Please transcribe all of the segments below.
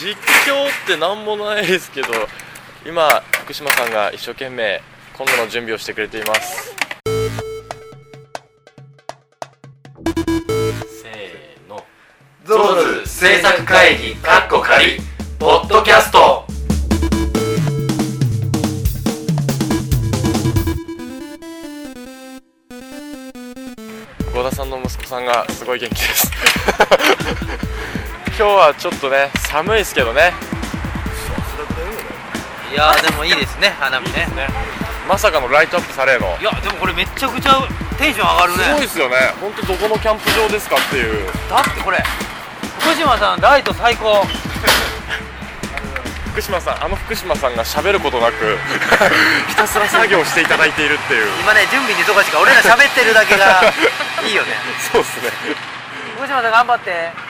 実況って何もないですけど今福島さんが一生懸命今度の準備をしてくれています。せーの。ゾーズ制作会議かっこ仮ポッドキャスト。郷田さんの息子さんがすごい元気です今日はちょっとね寒いですけどね。いやーでもいいですね花見ね。ね。まさかのライトアップされるの。いやでもこれめっちゃくちゃテンション上がるすごいねですよね。本当どこのキャンプ場ですかっていう。だってこれ福島さんライト最高。福島さんあの福島さんが喋ることなく ひたすら作業していただいているっていう。今ね準備に忙しいから俺ら喋ってるだけがいいよね。そうですね。福島さん頑張って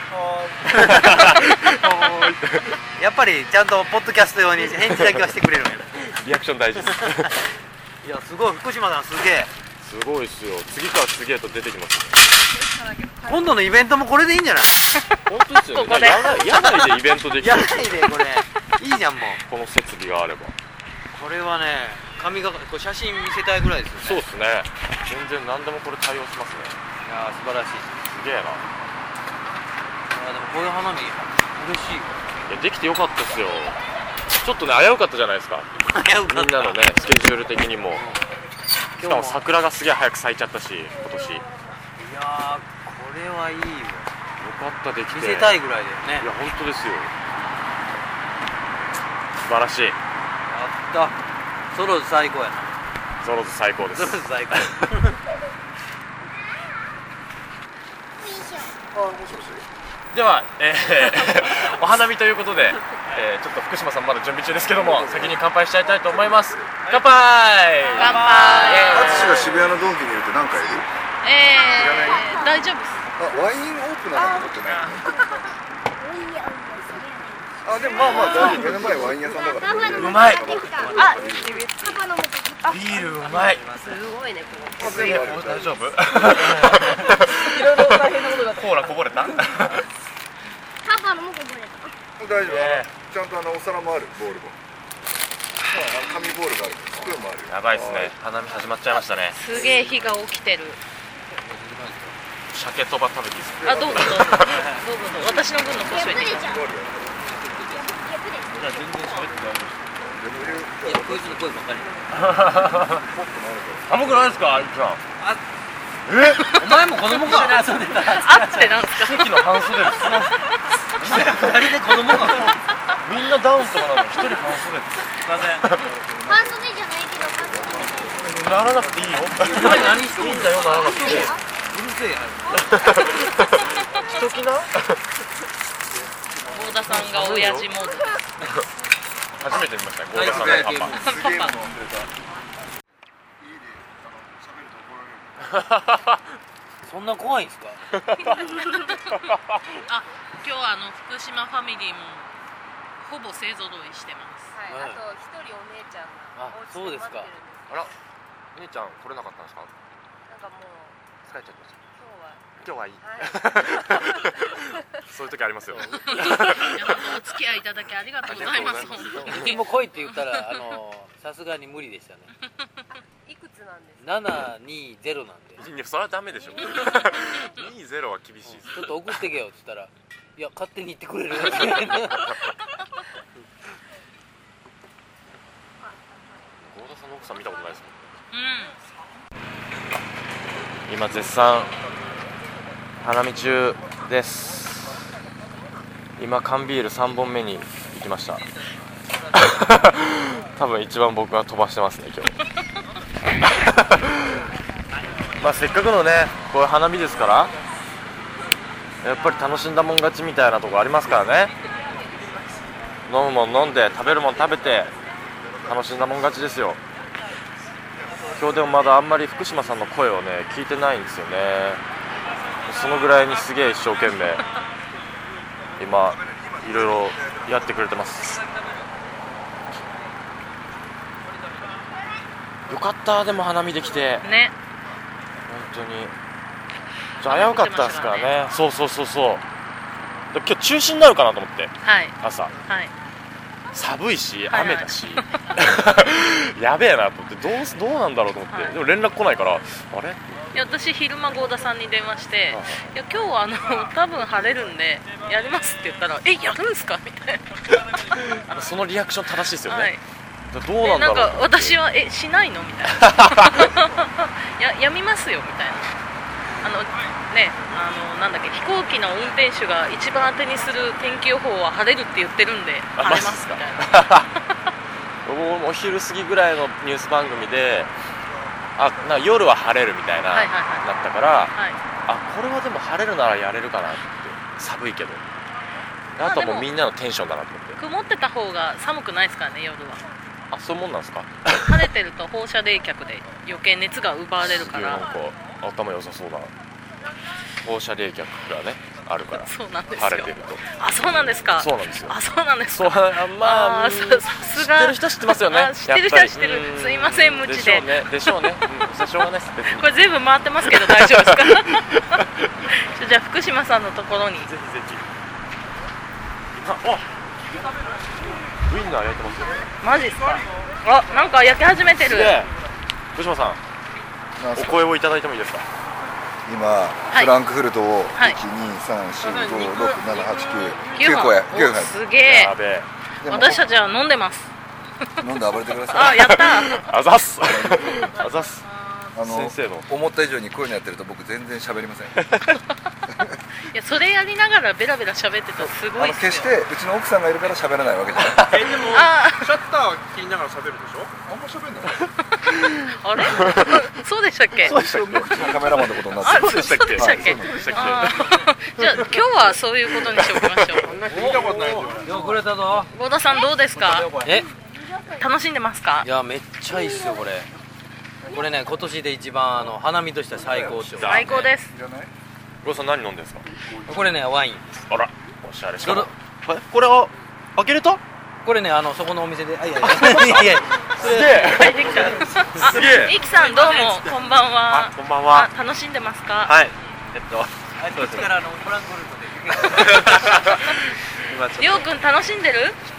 やっぱりちゃんとポッドキャスト用に返事だけはしてくれるリアクション大事です。いやすごい。福島さんすげえ。すごいですよ。次から次へと出てきます。今度のイベントもこれでいいんじゃない？本当ですよね。ここで。やらやないでイベントできる。やないでこれいいじゃん もう。この設備があれば。これはね髪がこれ写真見せたいぐらいですよね。そうですね。全然何でもこれ対応しますね。いやー素晴らしい。すげえなこういう花見嬉しいいやできてよかったですよ。ちょっとね危うかったじゃないですか。危うかった。みんなのねスケジュール的にも。しかも桜がすげえ早く咲いちゃったし今年。よいやーこれはいいわかったできて。見せたいぐらいだよね。いや本当ですよ。素晴らしい。やった。ソロズ最高やな。ゾロズ最高です。ソロズ最高 では、えー お花見ということで、えーちょっと福島さんまだ準備中ですけども先に乾杯しちゃいたいと思います。乾杯！乾杯！淳が渋谷のドンキにいるって何回いる？えー、大丈夫です。あワインオープナーだと思ってないあでもまあまあ大丈夫。目の前ワイン屋さんだから。うまい。あビールうまい。すごいねこ大丈夫？れいろいろ大変なことが。コーラこぼれた？パパのもこぼれた大丈夫、ねちゃんとあのお皿もあるボールも。あの紙ボールがある。スプーンもある。やばいですね。花見始まっちゃいましたね。すげえ火が起きてる。鮭とば食べていいですかあどうぞどうぞ。どうぞどうぞ。私の分のこしといて破れちゃうボールいやこいつの声ばっかり寒くないですか？あいちゃんお前も子供か。あってなんですか？奇跡の半袖です二人で子供かみんなダウンとかなの一人半袖すいません半袖じゃないけど半袖ならなくていいよ何していいんだよならなくてうるせえやしときな大田さんが親父モード初めて見ましたねゴーダさんのパパすげえ飲んでたそんな怖いんですか？あ 今日あの福島ファミリーもほぼ勢ぞろいしてます。はいはい、あと一人お姉ちゃんあがお家そうですか。待ってるんです。あら。姉ちゃん来れなかったんですか？なんかもう疲れちゃってました。今日は。今日はいい。はい。そういう時ありますよ。お付き合いいただきありがとうございます僕も来いって言ったらあのさすがに無理でしたね。いくつなんですか？720なんで。いやそれはダメでしょ。20は厳しいです。ちょっと送ってけよって言ったらいや勝手に行ってくれる。合田さんの奥さん見たことないですもん。うん。今絶賛花見中です。今缶ビール3本目に行きました。多分一番僕が飛ばしてますね今日。まあせっかくのねこういう花見ですからやっぱり楽しんだもん勝ちみたいなとこありますからね。飲むもん飲んで食べるもん食べて楽しんだもん勝ちですよ。今日でもまだあんまり福島さんの声をね聞いてないんですよね。そのぐらいにすげえ一生懸命今いろいろやってくれてます。よかったでも花見できて。ね。本当に危うかったですからね。そうそうそうそう。今日中止になるかなと思って。はい。朝。はい。寒いしはい雨だし、やべえなと思って。どうすどうなんだろうと思って、はい。でも連絡来ないからあれ？いや私昼間合田さんに電話して「いや今日はあの 多分晴れるんでやります」って言ったら「えやるんすか?」みたいそのリアクション正しいですよな、ね、はい、どうなんだろう。でなんか私は「えしないの?」みたいな。ややみますよみたいなあのねあのなんだっけ飛行機の運転手が一番当てにする天気予報は晴れるって言ってるんであ晴れますみたいな。僕もお昼過ぎぐらいのニュース番組であな夜は晴れるみたいな、はいはいはい。だったからはい。あこれはでも晴れるならやれるかなって寒いけど。であとはもうみんなのテンションだなと思って。曇ってた方が寒くないですからね夜はあそういうもんなんですか？晴れてると放射冷却で余計熱が奪われるから。なんか頭良さそうだ。な放射冷却がねあるから。そうなんですよ。晴れてると。あそうなんですか？そうなんですよ。あそうなんですそうかあまあささすが。知ってる人は知ってますよね。あ知ってる人は知ってる。すいません無知で。でしょうね。でしょうね、これ全部回ってますけど大丈夫ですか？じゃあ福島さんのところに。ぜひぜひ。今あウインナー焼いてますよ。マジっすか？あなんか焼き始めてる。すげえ。福島さんお声をいただいてもいいですか？今、い。フランクフルトをはい。123456789 9 9個やお9個すげえ。私たちは飲んでます。飲んで暴れてください。あやったあざっす。あざっすあの先生の。思った以上にこういうのやってると僕全然喋りません。いやそれやりながらベラベラ喋ってたらすごあいっすよ。の決してうちの奥さんがいるから喋らないわけじゃない。あシャッター切りながら喋るでしょ？あんま喋んない。あれ？そうでしたっけ？そうでした。っけうちのカメラマンのことになってそうでしたっけ？そうでしたっけ？はいそうでしたっけ？あー。じゃあ今日はそういうことにしておきましょう。見たことないよよくれたぞ。合田さんどうですか？え？楽しんでますか？いやめっちゃいいっすよこれこれね今年で一番あの花見としては最高潮最高です。いらないローさん何飲んでるんですか？これねワイン。あらおしゃれしかも。これを開けると？これねあのそこのお店で。あ いやいや。いやすげえ。すげえ。イキさんどうもこんばんは。あこんばんは。あ楽しんでますか？はい。えっと。あいつからあのフランクフルトで 今ちょっりょうくん楽しんでる？うん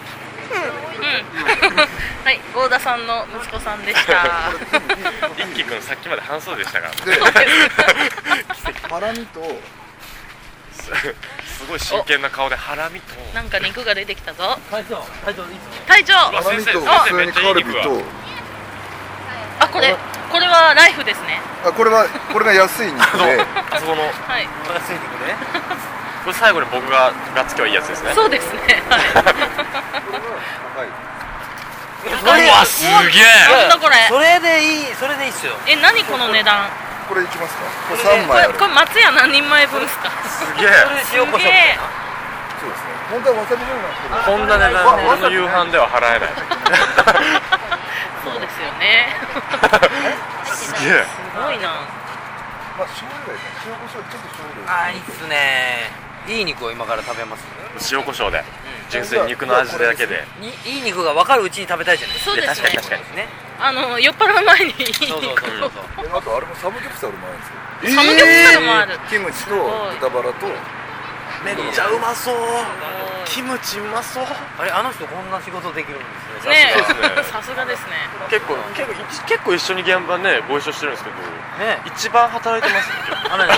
はい。合田さんの息子さんでした。と 一輝くんさっきまで半袖でしたからで ハラミと。すすごい真剣な顔でハラミと。なんか肉が出てきたぞ。隊長隊長隊長。わハラミと先生普通にカルビと。あこれこれはライフですね。あこれはこれが安い肉で。あそこの。はい。安い肉ねこれ最後に僕ががっつきはいいやつですね。そうですね。はい。うわすげえ。なんだこれ。それでいいそれでいいっすよ。え何この値段？これいきますか？これ3これ枚ある。これ松屋何人前分ですか？すげえ。それで塩コショウそうですね。本当はわさび醤油なんですけどこんな値段俺の夕飯では払えない。そうですよね。すげえ。すごいな。まあ醤油がいいですね塩コショウちょっと醤油あーいいっすねいい肉を今から食べます？塩コショウで。純粋に肉の味だけで。にいい肉が分かるうちに食べたいじゃないですか。そうですね確かに確かに。ね。あの酔っ払う前に。いいそうそうそうそう。そうえあとあれもサムギョプサルもあるんですよ。サムギョプサルもある。キムチと豚バラとめっちゃうまそう。キムチうまそう。あれあの人こんな仕事できるんですね。ねさすがですね。えさすがですね。結構結構結構一緒に現場ねご一緒してるんですけどね一番働いてますね。あのね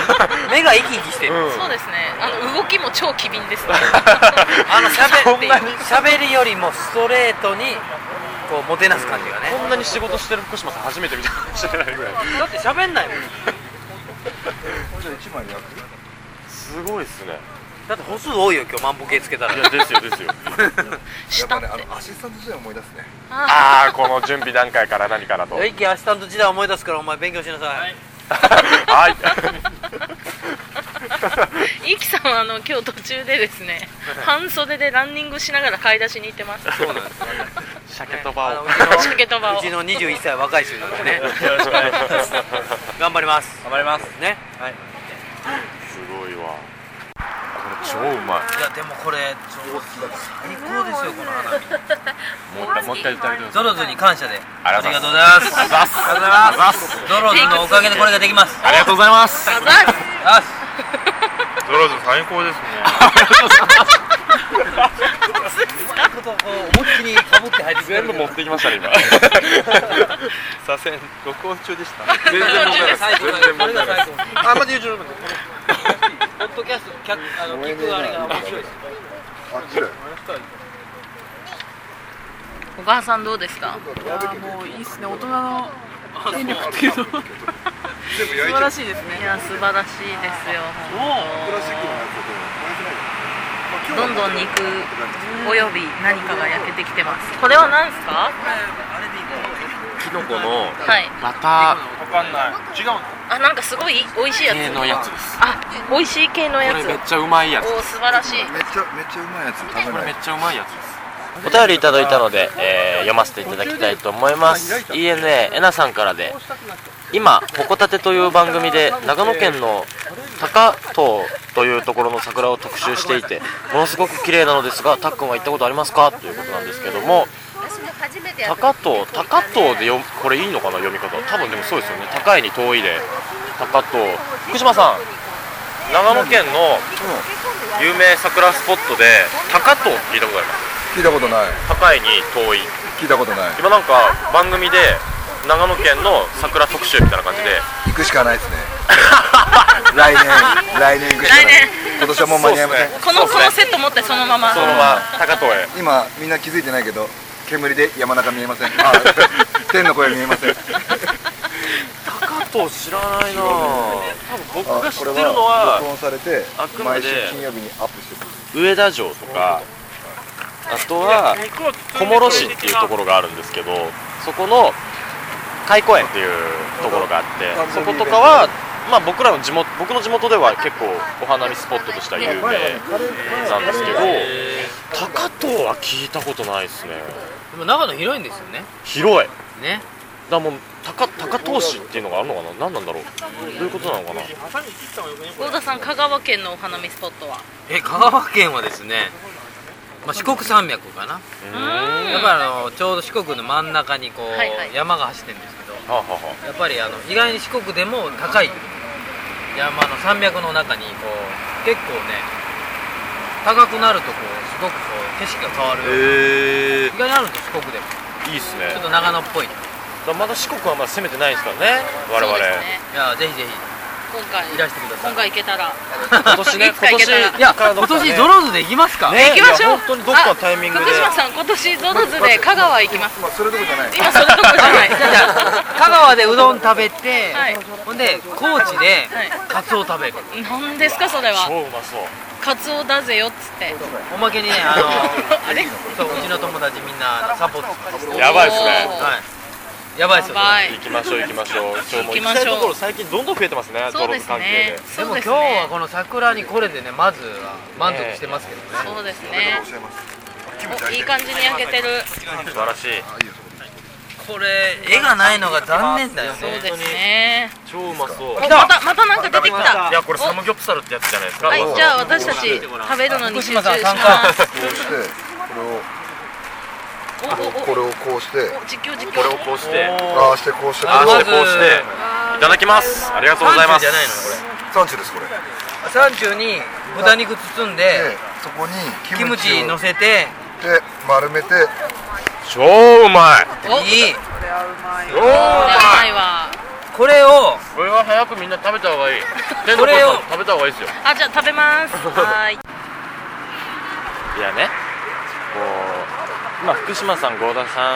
目が生き生きしてる、うん。そうですね。あの動きも超機敏ですね。あのしゃべそんなに？しゃべりよりもストレートにこうもてなす感じがね。こんなに仕事してる福島さん初めて見たかもしれないぐらい。だってしゃべんないもん。これじゃあ1枚焼くすごいっすねだって歩数多いよ今日万歩計つけたら。いやですよですよ。やっぱねあのアシスタント時代思い出すね。あああこの準備段階から何からと一気アシスタント時代思い出すからお前勉強しなさい。はい。イキさんはあの今日途中でですね半袖でランニングしながら買い出しに行ってます。そうなんですよ鮭とばを。あのうちの 鮭とばを。うちの21歳若い衆なんでね。よろしくお願いします。頑張ります。頑張ります。ね。はいすごいわこれ超うまい。いやでもこれ超最高ですよこの花火。もう一回もう一回言ってあげてくださいドロズに感謝で。あありがとう。ごりがとうございます。ありがとうございます。ドロズのおかげでこれができます。ありがとうございます。あざっす。あドロズ最高ですねことをこう。思いっきりかぶって入ってくれる全部持ってきましたね今。左遷録音中でした全然問題ない全然問題ないあまだ YouTube でポッドキャスト客あの聞くあれが面白いです。あっちだよ小川さんどうですか？もういいっすね。大人の権力っていうの。は全部焼いちゃう。素晴らしいですね。いや素晴らしいですよプラスチックのやつだと燃えてないからどんどん肉および何かが焼けてきてます。これは何ですか？キノコのはい。バタわかんない。違うの？あなんかすごい美味しいやつ。ー系のやつです。あ美味しい系のやつ。これめっちゃうまいやつ。おー素晴らしい。めっちゃめっちゃうまいやつ食べない。これめっちゃうまいやつです。お便りいただいたので、えー読ませていただきたいと思います。ENA えなさんからで今「ほこたて」という番組で長野県の高遠というところの桜を特集していてものすごく綺麗なのですがたっくんは行ったことありますか？ということなんですけども初めてやった高遠高遠でよこれいいのかな読み方。多分でもそうですよね。高いに遠いで。高遠福島さん。長野県の有名桜スポットで高遠って聞いたことあります？聞いたことない。高いに遠い。聞いたことない。今なんか番組で長野県の桜特集みたいな感じで。行くしかないですね。来年。来年行くしかない。来年。今年はもう間に合いません、ね。このこのセット持ってそのまま。そのまま高遠へ。今みんな気づいてないけど煙で山中見えません。あ 天の声見えません。高遠知らないな。ぁ多分僕が知ってるのは録音されてあくまで毎週金曜日にアップしてる。上田城とかあとは小諸市っていうところがあるんですけどそこの海湖園っていうところがあってそことかはまあ僕らの地元僕の地元では結構お花見スポットとしては有名なんですけど高遠は聞いたことないですねでも長野広いんですよね。広い。ね。だからもう高高遠市っていうのがあるのかな？何なんだろう？どういうことなのかな？幸田さん香川県のお花見スポットは？え香川県はですね、まあ、四国山脈かな。うーん。やっぱりあのちょうど四国の真ん中にこう、はいはい。山が走ってるんですけどはあはあはやっぱりあの意外に四国でも高い山の山脈の中にこう結構ね高くなるとこうすごくこう景色が変わる、へえ意外にあるんです四国でも。いいっすね。ちょっと長野っぽい。まだ四国はまだ攻めてないですからね我々そうですね。やぜひぜひ。今回。いらしてください。今回行けたら。今年ね今年いや今年ゾローズで行きますか、ね行きましょう。本当にどっかのタイミングで。福島さん今年ゾロズで香川行きます。まあそれどころじゃない。今それどころじゃない。じゃあ香川でうどん食べて、はい。ほんで高知ではい。カツオ食べる。何ですかそれは。超うまそうカツオだぜよっつって。おまけにねあの あれ？そううちの友達みんなサポートしてます。やばいっすね。はい。やばいっすよ行きましょう行きましょう。ちょもう行きましょう。行きたいところ最近どんどん増えてますねそうですね。ででもそうです今日はね。この桜にこれでねまずは満足してますけどね。そうですね。いい感じに焼けてる。素晴らしいこれ絵がないのが残念だよそうですね。超うまそう。おまたまたなんか出てきた。いやこれサムギョプサルってやつじゃないですか。はいじゃあ私たち食べるのに集中します。これをこれをこうして。お実況実況。これをこうして。ああしてこうしてああしてまずこうして。いただきます。ありがとうございます。ですこれこれサンチュに豚肉包んででそこにキムチ乗せてで丸めて超うまい。おいい。これはまない。いわこれをこれは早くみんな食べた方がいい。天これを。食べた方がいいですよ。あじゃあ食べます。はーい。いやね。こう、まあ、福島さん、合田さ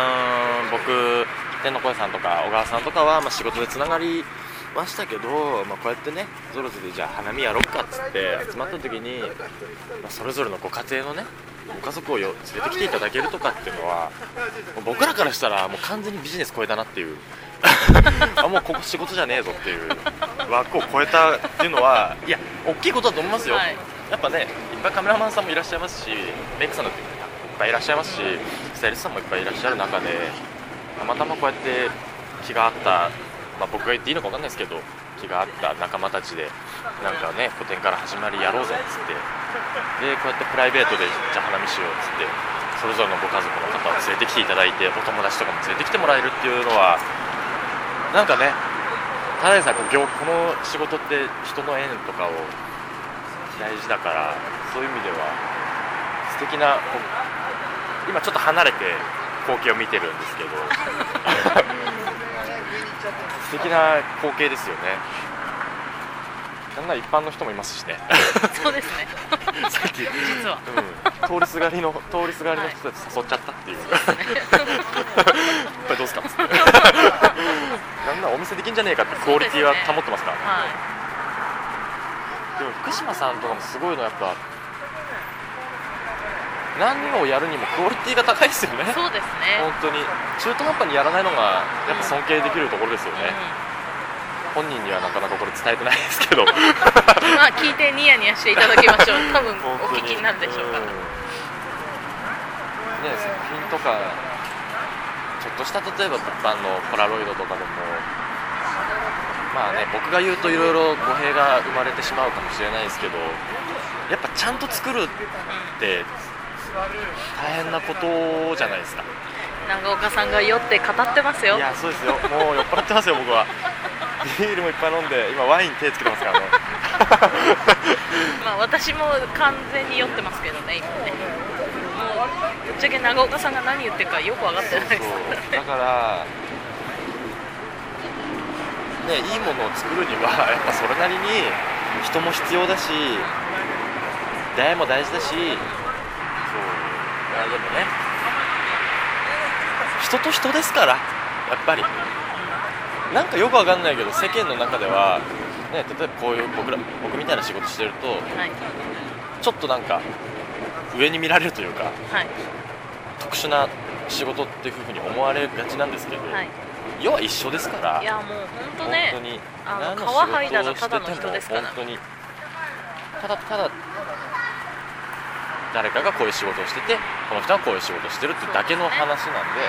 ん、僕、天の声さんとか小川さんとかは、まあ、仕事でつながりましたけど、まあ、こうやってね、ゾロゾでじゃあ花見やろっかっつって集まった時に、まあ、それぞれのご家庭のね、ご家族をよ連れてきていただけるとかっていうのは、僕らからしたら、もう完全にビジネス超えたなっていう。あもうここ仕事じゃねえぞっていう枠を超えたっていうのはいや大きいことだと思いますよ、はいやっぱねいっぱいカメラマンさんもいらっしゃいますしメイクさんだっていっぱいいらっしゃいますしスタイリストさんもいっぱいいらっしゃる中でたまたまこうやって気が合った、まあ、僕が言っていいのか分かんないですけど気が合った仲間たちでなんかね古典から始まりやろうぜっつって。でこうやってプライベートでじゃあ花見しようっつってそれぞれのご家族の方を連れてきていただいてお友達とかも連れてきてもらえるっていうのはなんかねただでさえこう業この仕事って人の縁とかを大事だからそういう意味では素敵な今ちょっと離れて光景を見てるんですけど。素敵な光景ですよねなんなら一般の人もいますしね。そうですね。さっき、うん、実は通りすがりの 通りすがりの人たち誘っちゃったっていう、これどうすか？っつってなんならお店できんじゃねえかってクオリティは保ってますから。はい。でも福島さんとかもすごいのはやっぱ何をやるにもクオリティが高いですよね。そうですね。本当に。中途半端にやらないのがやっぱ尊敬できるところですよね、本人にはなかなかこれ伝えてないですけど。まあ聞いてニヤニヤしていただきましょう。多分お聞きになるでしょうから、ね作品とかちょっとした例えば物販のポラロイドとかでもまあね僕が言うといろいろ語弊が生まれてしまうかもしれないですけどやっぱちゃんと作るって大変なことじゃないですか。長岡さんが酔って語ってますよ。いやそうですよ。もう酔っ払ってますよ僕はビールもいっぱい飲んで今ワイン手つけてますからね。まあ私も完全に酔ってますけどね今ね。もうぶっちゃけ長岡さんが何言ってるかよく分かってないです。だからねいいものを作るにはやっぱそれなりに人も必要だし出会いも大事だしそう。あでもね人と人ですからやっぱりなんかよくわかんないけど世間の中では、ね、例えばこういう僕ら僕みたいな仕事してるとはい。ちょっとなんか上に見られるというかはい。特殊な仕事っていうふうに思われがちなんですけど、はい。要は一緒ですからいやもう本当ね本当にあの何皮剥いだら仕事をただの人ですから。してても本当にただただ誰かがこういう仕事をしててこの人はこういう仕事をしてるってだけの話なんで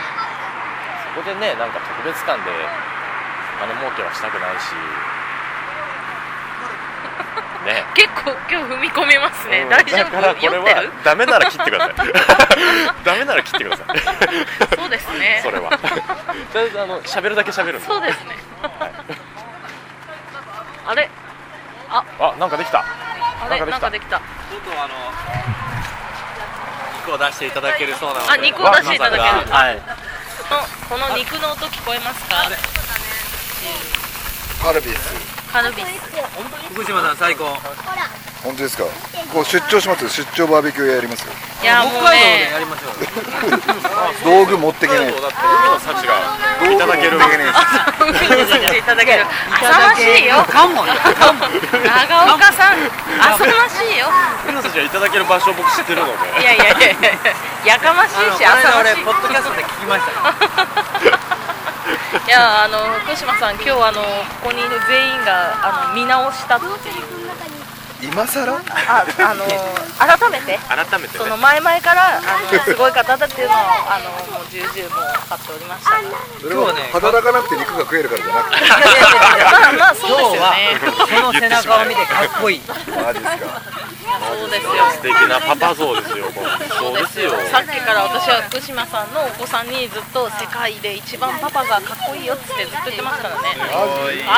そこでねなんか特別感で金儲けはしたくないし。ね。結構今日踏み込みますね、うん。大丈だからこれはダメなら切ってください。ダメなら切ってください。そうですね。それは。とりあえずあの喋るだけ喋るそうですね。あれ？あ。なんかできた。あれ？なんかできた。ちょっとあの肉を出していただけるそうなので。あ肉を出していただけるはいこの肉の音聞こえますか？カルビスカルビス福島さん最高。本当ですか？こう出張します。よ出張バーベキューやります。よいやもうね。やりましょう。道具持ってけないだって海の幸がいただける。道具持ってけないただける。浅ましいよ。かもよかも長岡さん。浅ましいよ。海の幸がいただける場所を僕知ってるので。いやいやいやいや。やかましいし浅ましい。この間俺ポッドキャストで聞きましたいやあの福島さん今日あのここにいる全員があの見直したっていう。今更？ああの改めて？改めてね。その前々からあのすごい方だっていうのをあのもう重々もう分かっておりました。それは働かなくて肉が食えるからじゃなくて。まあまあそうですよ今ねその背中を見てかっこいい。マジですかそうですよ。素敵なパパ像ですよ。そうですよ。さっきから私は福島さんのお子さんにずっと世界で一番パパがかっこいいよってずっと言ってますからね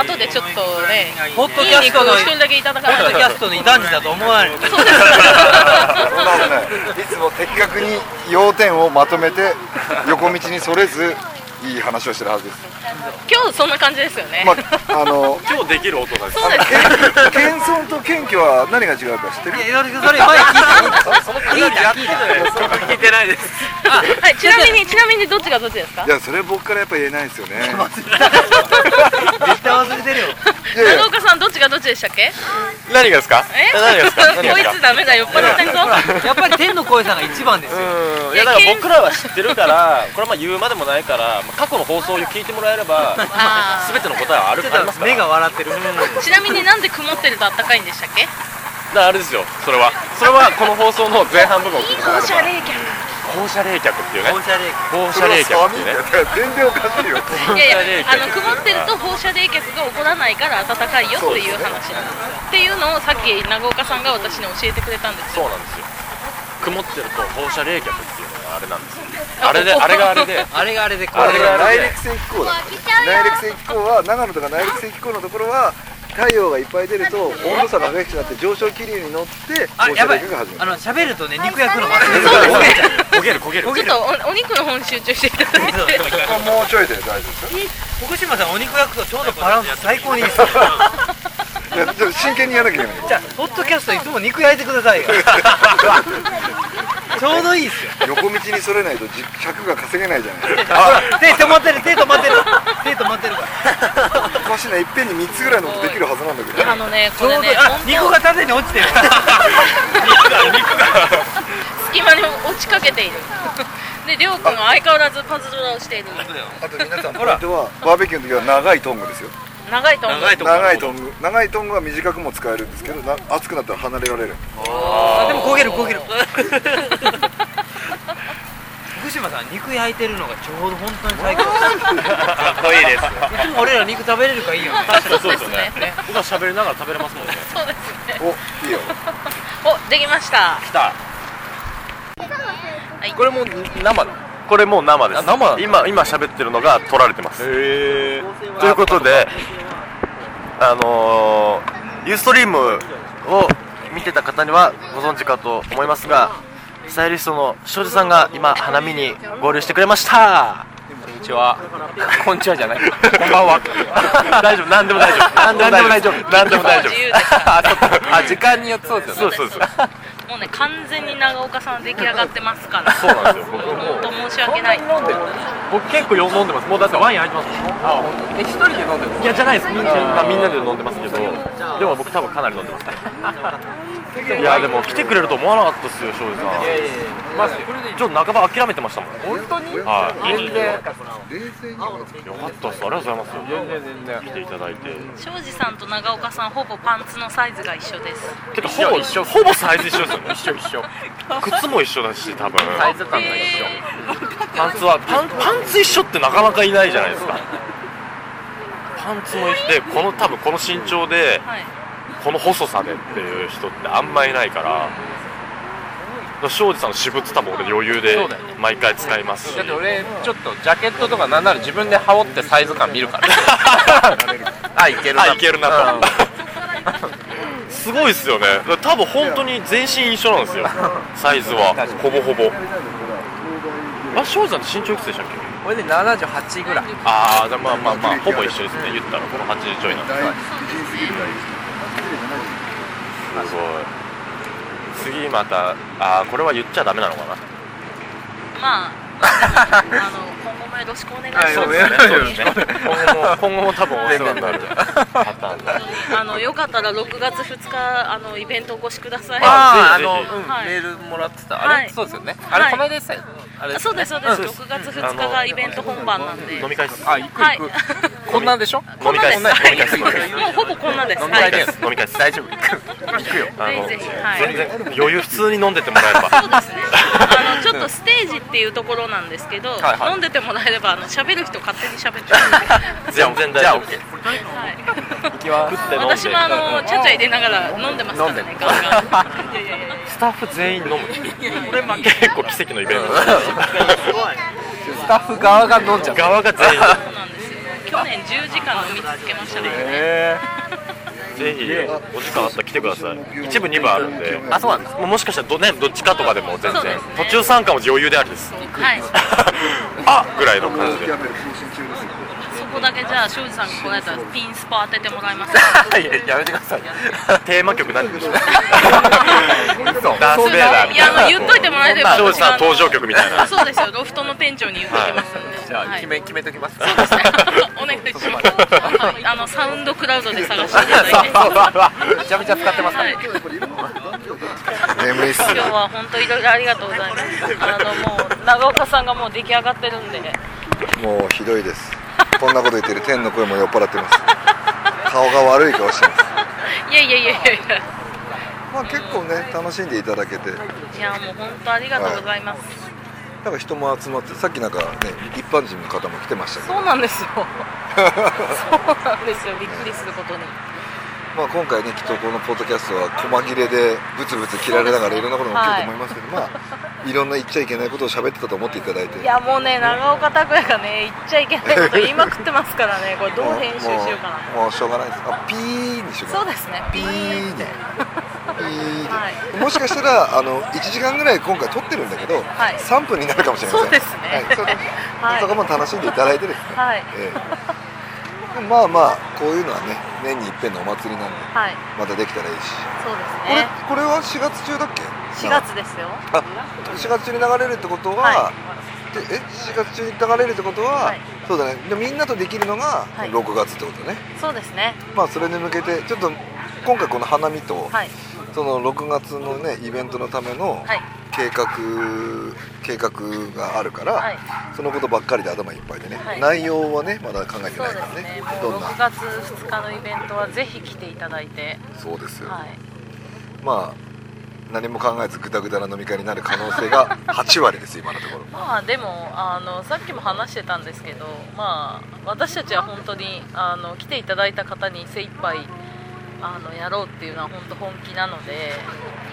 後でちょっとねポッドキャストの一人だけいただかないと。キャストの異端児だと思われる。そうですいつも的確に要点をまとめて横道にそれずいい話をしてるはずです。今日そんな感じですよね、まああの今日できる大人ですそうです謙遜と謙虚は何が違うか知ってる？いやそれそれ前聞いた聞いた聞いた聞いてないです。はい、ちなみにちなみにどっちがどっちですか？いやそれ僕からやっぱ言えないですよね。絶対忘れてるよ。長岡さんどっちがどっちでしたっけ？何がですか？え？何がですか？こいつダメだ酔っ払ってんぞ。やっぱり天の声さんが一番ですよ。うん。いやだから僕らは知ってるからこれはまあ言うまでもないからまあ過去の放送を聞いてもらえればあー。全ての答えはあるあり目が笑ってる。ちなみになんで曇ってると暖かいんでしたっけ？だあれですよ。それは。それはこの放送の前半部分を聞いてもらえれば。放射冷却。放射冷却っていうね。放射冷却。っていうね。全然おかしいよ。いやいやあの 曇ってると放射冷却が起こらないから暖かいよっていう話なんですよ。っていうのをさっき長岡さんが私に教えてくれたんですよ。そうなんですよ。曇ってると放射冷却っていうあれなんですよ。あれであれがあれで。あれがあれでこれあれがあれでが内陸性気候だ。内陸性気候は長野とか内陸性気候のところは太陽がいっぱい出ると温度差が激しくなって上昇気流に乗って放射あやばい。冷却が始まる。あの喋るとね肉焼くの待ってそうですね。焦げる焦げるちょっとおお肉の方に集中していただいて。もうちょいで大丈夫ですよ福島さんお肉焼くとちょうどバランス最高にいいですよ。真剣にやらなきゃいけない。じゃあポッドキャストいつも肉焼いてくださいよ ちょうどいいっすよ。横道にそれないとじ尺が稼げないじゃない。ですか手止まってる手止まってる。手止まってるから。おかしいないっぺんに3つぐらいのことできるはずなんだけど。あのねこれねあ肉が縦に落ちてる。隙間に落ちかけている。でりょうくんは相変わらずパズドラをしている。あと皆さんポイントはバーベキューの時は長いトングですよ長いと思う長いトング。長いトング。は短くも使えるんですけどな熱くなったら離れられる。あでも焦げる焦げる。福島さん肉焼いてるのがちょうど本当に最高。かっこいいですいつも俺ら肉食べれるからいいよね。そうですね。僕は喋りながら食べれますもんね。そうですね。おいいよ。おできました。来た。はい。これも生だこれもう生です。あ生今今喋ってるのが撮られてます。ということであのー、ユーストリームを見てた方にはご存知かと思いますがスタイリストの庄司さんが今花見に合流してくれました。こんにちは。こんにちはじゃない。こんばんは。大丈夫何でも大丈夫。何でも大丈夫。何でも大丈自由です あ時間によってそうですよね。夫そうそうですもうね完全に長岡さんは出来上がってますから。そうなんですよ。僕本当申し訳ない。僕結構よ飲んでます。もうだってワイン入ってます。もんあえ一人で飲んでるいやじゃないです。みんな,、まあ、みんなで飲んでますけど。でも僕多分かなり飲んでますいやでも来てくれると思わなかったですよ庄司さん。いやいやいや。マジでちょっと半ば諦めてましたもん。本当に？はい。全然。よかったです。ありがとうございます。全然全然。来ていただいて。庄司さんと長岡さんほぼパンツのサイズが一緒です。てかほぼ一緒。ほぼサイズ一緒です一緒一緒。靴も一緒だし多分。サイズ感が一緒。パンツはパンパンツ一緒ってなかなかいないじゃないですか。パンツも一緒。でこの多分この身長ではい。この細さでっていう人ってあんまいないから。庄司さんの私物多分俺余裕で毎回使いますし。だって俺ちょっとジャケットとかなんなら自分で羽織ってサイズ感見るから あいけるなあいけるなと、すごいですよね。多分本当に全身一緒なんですよ。サイズは。ほぼほぼ。あ庄司さんって身長いくつでしたっけ？これで78ぐらい。ああじゃあまあまあまあほぼ一緒ですね。言ったらこの80ちょいなんで。すすごい。次またあーこれは言っちゃダメなのかな？まああの今後もよろしくお願いします今後も今後も多分お世話になるパターンであのよかったら6月2日あのイベントお越しくださいああの、メールもらってた。あれ、はい。そうですよね。はい。あれこの間でしたよあれ？あそうですそうです、6月2日がイベント本番なんで。飲み会ですあ行くはい。行く、こんなんでしょ？飲み会です。飲み会ほぼこんなんです。飲み会ではい。す。飲み会です。大丈夫。行くよ。あの余裕普通に飲んでてもらえれば。そうですね。あのちょっとステージっていうところなんですけど、飲んでてもらえればあの喋る人勝手に喋って。全然大じゃあ丈夫私もあのちゃちゃ入れながら飲んでますからね。スタッフ全員飲む。これ結構奇跡のイベント スタッフ側が飲んじゃった側が全員。そうなんです。よ。去年10時間飲み続けましたね。へぜひお時間あったら来てください。一部二部あるんで。あそうなんです。もしかしたらど,、ね、どっちかとかでも全然、ね。途中参加も余裕でありです。はい。あぐらいの感じでだけじゃあ庄司さんが来られたらピンスポ当ててもらいます。いややめてください テーマ曲何でしょう嘘ダース・ベイダーみいやあたいの言っといてもらえれば。な庄司さん登場曲みたいなあ そうですよ。ロフトの店長に言っときますんで。じゃあはい決め決めときますそうですね。お願いします。はい、あのサウンドクラウドで探していただいて。めちゃめちゃ使ってますかはい、眠いっす今日は本当いろいろありがとうございます。あのもう長岡さんがもう出来上がってるんで、もうひどいですこんなこと言ってる天の声も酔っ払ってます顔が悪い顔してますいやいやいやいやいや。まあ結構ね楽しんでいただけていやもう本当ありがとうございます。なんか人も集まってさっきなんかね一般人の方も来てましたけどそうなんですよ。そうなんですよ。びっくりすることに。まあ今回ねきっとこのポッドキャストは細切れでブツブツ切られながらいろんなことが起きると思いますけど、まあいろんな言っちゃいけないことを喋ってたと思っていただいて。いやもうね長岡拓也がね言っちゃいけないこと言いまくってますからね。これどう編集しようかなもうもうしょうがないです。あピーにしようかそうですね。ピーでピーで、はい。もしかしたらあの1時間ぐらい今回撮ってるんだけど、はい。3分になるかもしれません。そうですね。はい、それはい。そこも楽しんでいただいてですね、はい。ええまあまあこういうのはね年に一遍のお祭りなんではい。またできたらいいし。そうですこれねこれは4月中だっけ？4月ですよ。あ4月中に流れるってことは、はでえ4月中に流れるってことは、はい。そうだね。でみんなとできるのがはい。6月ってことね、そうですね。まあそれに向けてちょっと今回この花見と、はいその6月のねイベントのためのはい計画、があるから、はい。そのことばっかりで頭いっぱいでね、はい。内容はねまだ考えてないからね。すね。どんな？6月2日のイベントはぜひ来ていただいて。そうですよ、はい。まあ何も考えずグダグダな飲み会になる可能性が 8割です今のところ。まあでもあのさっきも話してたんですけどまあ私たちは本当にあの来ていただいた方に精一杯あのやろうっていうのは本当本気なので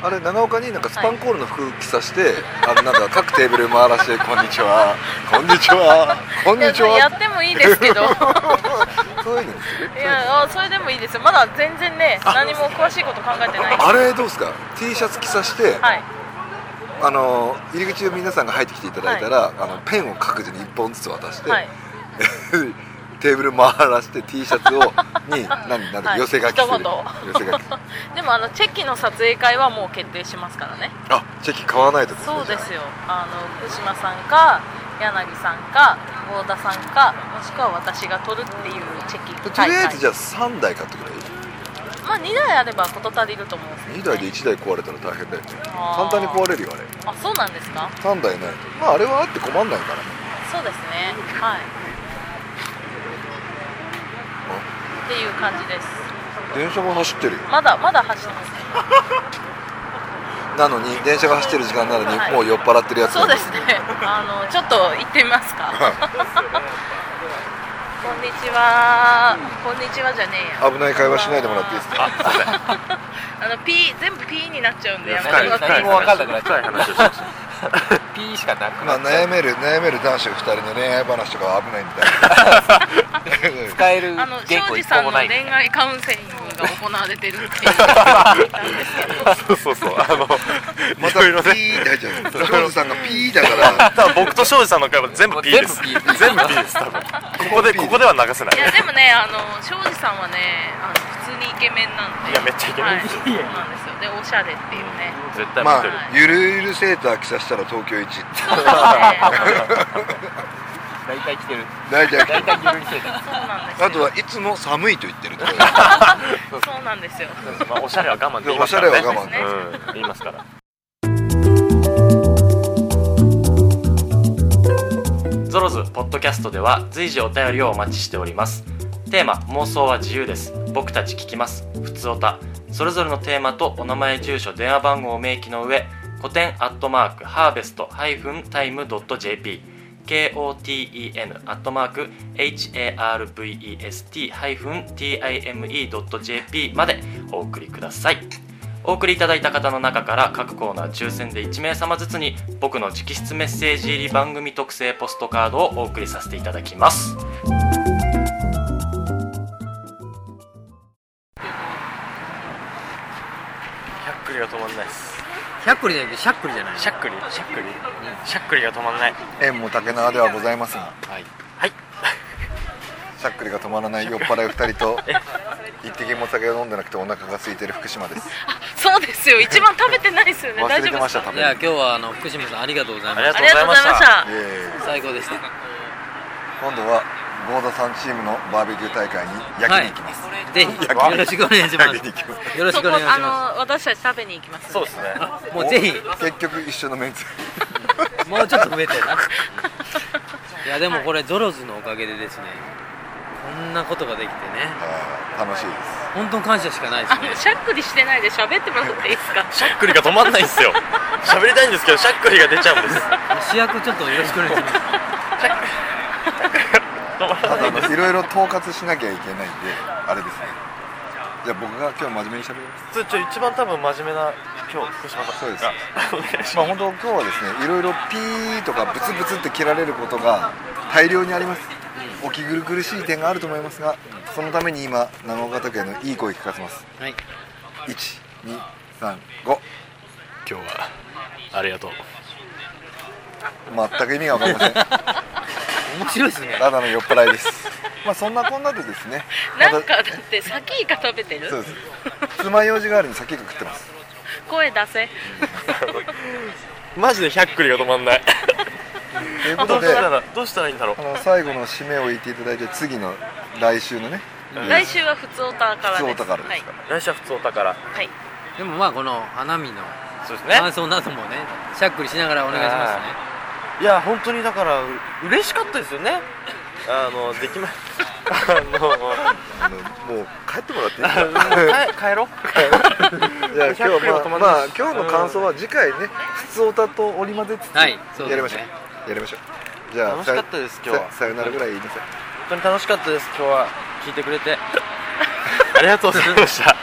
あれ長岡になんかスパンコールの服着さして、あのなんか各テーブル回らして「こんにちはこんにちはこんにちいややは」ってもいいですけど。そういうのでするいやあそれでもいいですよ。まだ全然ね何も詳しいこと考えてない。あれどうですか？T シャツ着さして、はい。あの入り口を皆さんが入ってきていただいたら、あのペンを各自に1本ずつ渡して、はい テーブル回らして T シャツを に何なんだ、はい。寄せ書きする。寄せ書き。でもあのチェキの撮影会はもう決定しますからね。あチェキ買わないとですねそうですよ。あ。の福島さんか柳さんか合田さんかもしくは私が取るっていうチェキとりあえずじゃゃあ3台買ってくれ。まあ2台あれば事足りると思うんですけ2ど、ね、台で1台壊れたら大変だよね。簡単に壊れるよあれ。あそうなんですか。3台ねまああれはあって困んないからね。そうですね。はいっていう感じです。電車が走ってるよ。まだまだ走ってます。ね なのに電車が走ってる時間なのに、はい。もう酔っ払ってるやつそうですね。あのちょっと行ってみますか。こんにちは。こんにちはじゃねえや。危ない会話しないでもらっていいですか？あ の P 全部 P になっちゃうんでやめてもらっていも分かんなくなっちゃう話をしました P しかなくまあなっちゃう。悩める悩める男子2人の恋愛話とかは危ないみたいな使えるあの言語一庄司さんの個もない恋愛カウンセリングが行われてるっていう。聞いたんですけどそうそうそう。あのまたいろいろピねーって入っちゃう庄司さんがピーだから。多分僕と庄司さんの会話全部 P です。全部部 P です多分。ここでここでは流せない。いやでもねあの庄司さんはねあの普通にイケメンなんで。いやめっちゃイケメン。ですはい、そうなんですよ。でおしゃれっていうね。絶対まあゆるゆるセーター着させたら東京一そうですね 大体来てる。大体大体ゆるりせいだそうなんですよ。あとはいつも寒いと言ってると そうなんですよ。まあ、おしゃれは我慢って言いますからね。おしゃれは我慢ね。うん。言いますから。ゾロズポッドキャストでは随時お便りをお待ちしております。テーマ妄想は自由です。僕たち聞きます。ふつおたそれぞれのテーマとお名前住所電話番号を明記の上古典アットマークハーベストハイフンタイムドット JP KOTEN アットマーク harvest-time.jp までお送りください。お送りいただいた方の中から各コーナー抽選で1名様ずつに僕の直筆メッセージ入り番組特製ポストカードをお送りさせていただきます。しゃっくりが止まんないです。しゃっくりじゃなくてしゃっくりじゃない。しゃっくりしゃっくりしゃっくりが止まんない。縁も竹縄ではございますがはい。はい。しゃっくりが止まらない酔っ払い2人と一滴も酒を飲んでなくてお腹が空いてる福島です。そうですよ。一番食べてないですよね。忘大れてましたか？いや今日はあの福島さんありがとうございました。ありがとうございました。ありがとうございました。最高でした。今度は合田さんチームのバーベキュー大会に焼きに行きます、ぜひよろしくお願いします。よろしくお願いしまあの私たち食べに行きますんそうですね。すもうぜひ。結局一緒のメンツ。もうちょっと増えてな。いやでもこれゾロズのおかげでですねこんなことができてね。あー楽しいです。本当に感謝しかないですね。しゃっくりしてないで喋ってもらっていいですか？しゃっくりが止まんないんですよ。喋りたいんですけどしゃっくりが出ちゃうんです。主役ちょっとよろしくお願いします止まあらないろいろ統括しなきゃいけないんであれですね。じゃあ僕が今日真面目に喋ります。ちょちょ一番多分真面目な今日福島さん。そうです。まあ本当今日はですねいろいろピーとかブツブツって切られることが大量にあります。お気苦しい点があると思いますがそのために今長岡拓也のいい声聞かせます。はい。1235今日はありがとう。全く意味が分かりません面白いですね。ただの酔っ払いです。まあそんなこんなでですね。なんかだってサキイカ食べてる？そうです。爪楊枝代わりに先が食ってます。声出せ。マジで100クリが止まんない。ということでどうしたらどうしたらいいんだろう。あの最後の締めを言っていただいて次の来週のね来週は普通オタからです。普通オタからですか来週は普通お宝はい、はい、でもまあこの花見のそうですね。感想などもねしゃっくりしながらお願いしますねいや本当にだからう嬉しかったですよね。あのできまあのあのもう帰ってもらっていいですか？帰帰ろう。じゃあ今日100キロは止まあまあ今日の感想は次回ね普通歌と織り交ぜつつやりましょう。やりましょう。じゃあ楽しかったです今日は。ささよならぐらい言いなさい。本当に楽しかったです今日は。聞いてくれて。ありがとうございました。か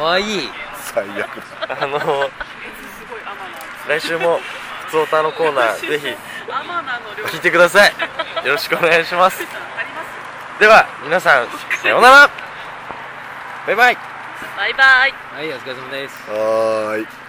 わいい。最悪だ。あの来週も普通オタのコーナーぜひ聞いてください。よろしくお願いします。では皆さんさようなら。バイバイ。バイバイ。はいお疲れ様です。はーい